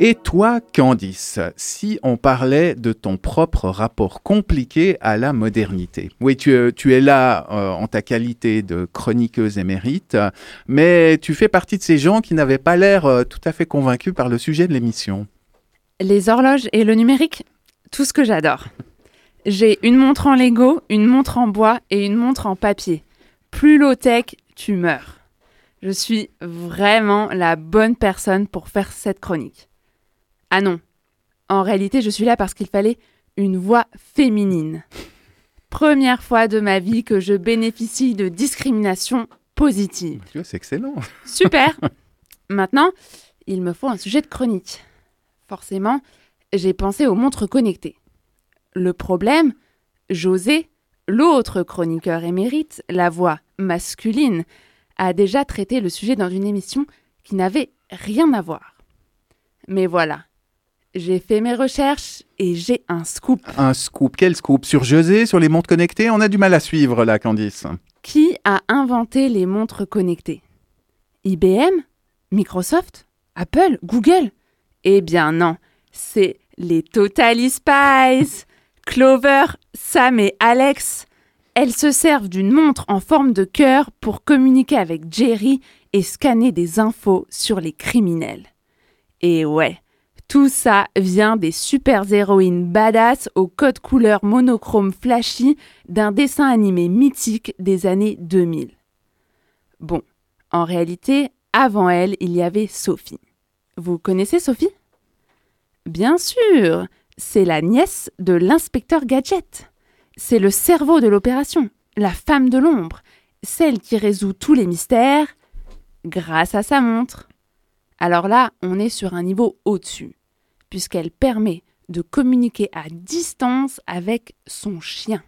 Et toi, Candice, si on parlait de ton propre rapport compliqué à la modernité Oui, tu, es là euh, en ta qualité de chroniqueuse émérite, mais tu fais partie de ces gens qui n'avaient pas l'air euh, tout à fait convaincus par le sujet de l'émission. Les horloges et le numérique, tout ce que j'adore. J'ai une montre en Lego, une montre en bois et une montre en papier. Plus low-tech, tu meurs. Je suis vraiment la bonne personne pour faire cette chronique. Ah non. En réalité, je suis là parce qu'il fallait une voix féminine. Première fois de ma vie que je bénéficie de discrimination positive. C'est excellent. Super. Maintenant, il me faut un sujet de chronique. Forcément, j'ai pensé aux montres connectées. Le problème, José, l'autre chroniqueur émérite, la voix masculine, a déjà traité le sujet dans une émission qui n'avait rien à voir. Mais voilà, j'ai fait mes recherches et j'ai un scoop. Un scoop. Quel scoop? Sur José, sur les montres connectées? On a du mal à suivre là, Candice. Qui a inventé les montres connectées? IBM Microsoft? Apple? Google? Eh bien non, c'est les Totally Spies. Clover, Sam et Alex. Elles se servent d'une montre en forme de cœur pour communiquer avec Jerry et scanner des infos sur les criminels. Et ouais, tout ça vient des super héroïnes badass au code couleur monochrome flashy d'un dessin animé mythique des années 2000. Bon, en réalité, avant elle, il y avait Sophie. Vous connaissez Sophie? Bien sûr, c'est la nièce de l'inspecteur Gadget. C'est le cerveau de l'opération, la femme de l'ombre, celle qui résout tous les mystères grâce à sa montre. Alors là, on est sur un niveau au-dessus puisqu'elle permet de communiquer à distance avec son chien,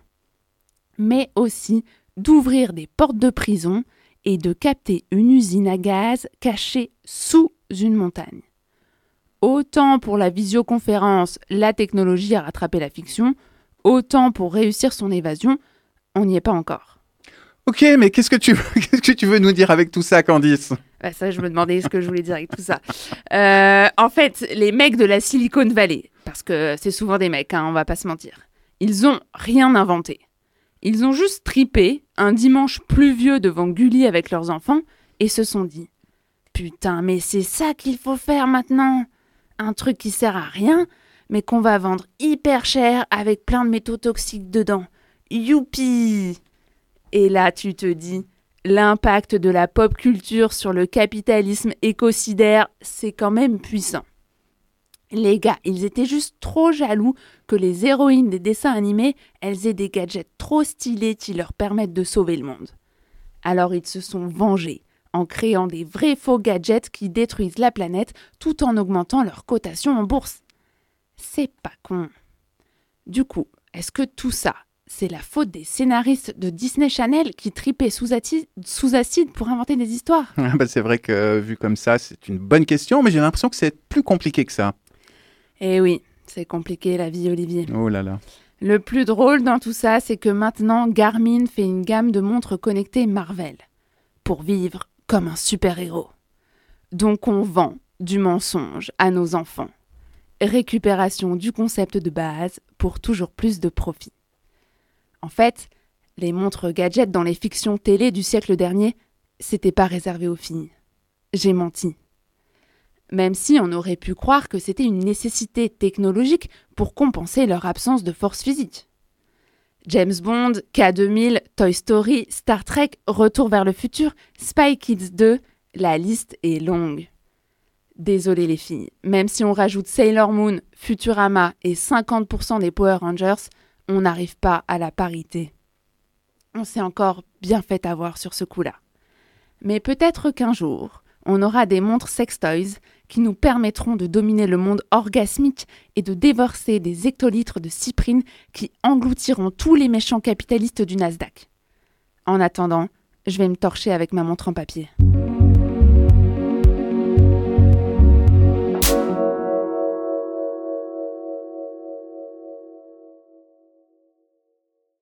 mais aussi d'ouvrir des portes de prison et de capter une usine à gaz cachée sous une montagne. Autant pour la visioconférence, la technologie a rattrapé la fiction, autant pour réussir son évasion, on n'y est pas encore. Ok, mais qu'est-ce que tu veux, qu'est-ce que tu veux nous dire avec tout ça, Candice? Bah, ça, je me demandais ce que je voulais dire avec tout ça. Euh, en fait, les mecs de la Silicon Valley, parce que c'est souvent des mecs, hein, on va pas se mentir, ils ont rien inventé. Ils ont juste tripé un dimanche pluvieux devant Gulli avec leurs enfants et se sont dit Putain, mais c'est ça qu'il faut faire maintenant Un truc qui sert à rien, mais qu'on va vendre hyper cher avec plein de métaux toxiques dedans. Youpi Et là, tu te dis l'impact de la pop culture sur le capitalisme écocidaire, c'est quand même puissant. Les gars, ils étaient juste trop jaloux que les héroïnes des dessins animés, elles aient des gadgets trop stylés qui leur permettent de sauver le monde. Alors ils se sont vengés en créant des vrais faux gadgets qui détruisent la planète tout en augmentant leur cotation en bourse. C'est pas con. Du coup, est-ce que tout ça, c'est la faute des scénaristes de Disney Channel qui tripaient sous, acide, pour inventer des histoires? Ah bah, c'est vrai que vu comme ça, c'est une bonne question, mais j'ai l'impression que c'est plus compliqué que ça. Eh oui, c'est compliqué la vie, Olivier. Oh là là. Le plus drôle dans tout ça, c'est que maintenant, Garmin fait une gamme de montres connectées Marvel pour vivre comme un super-héros. Donc on vend du mensonge à nos enfants. Récupération du concept de base pour toujours plus de profit. En fait, les montres gadgets dans les fictions télé du siècle dernier, c'était pas réservé aux filles. J'ai menti. Même si on aurait pu croire que c'était une nécessité technologique pour compenser leur absence de force physique. James Bond, K2000, Toy Story, Star Trek, Retour vers le futur, Spy Kids 2, la liste est longue. Désolé les filles, même si on rajoute Sailor Moon, Futurama et 50% des Power Rangers, on n'arrive pas à la parité. On s'est encore bien fait avoir sur ce coup-là. Mais peut-être qu'un jour, on aura des montres sextoys qui nous permettront de dominer le monde orgasmique et de déverser des hectolitres de cyprine qui engloutiront tous les méchants capitalistes du Nasdaq. En attendant, je vais me torcher avec ma montre en papier.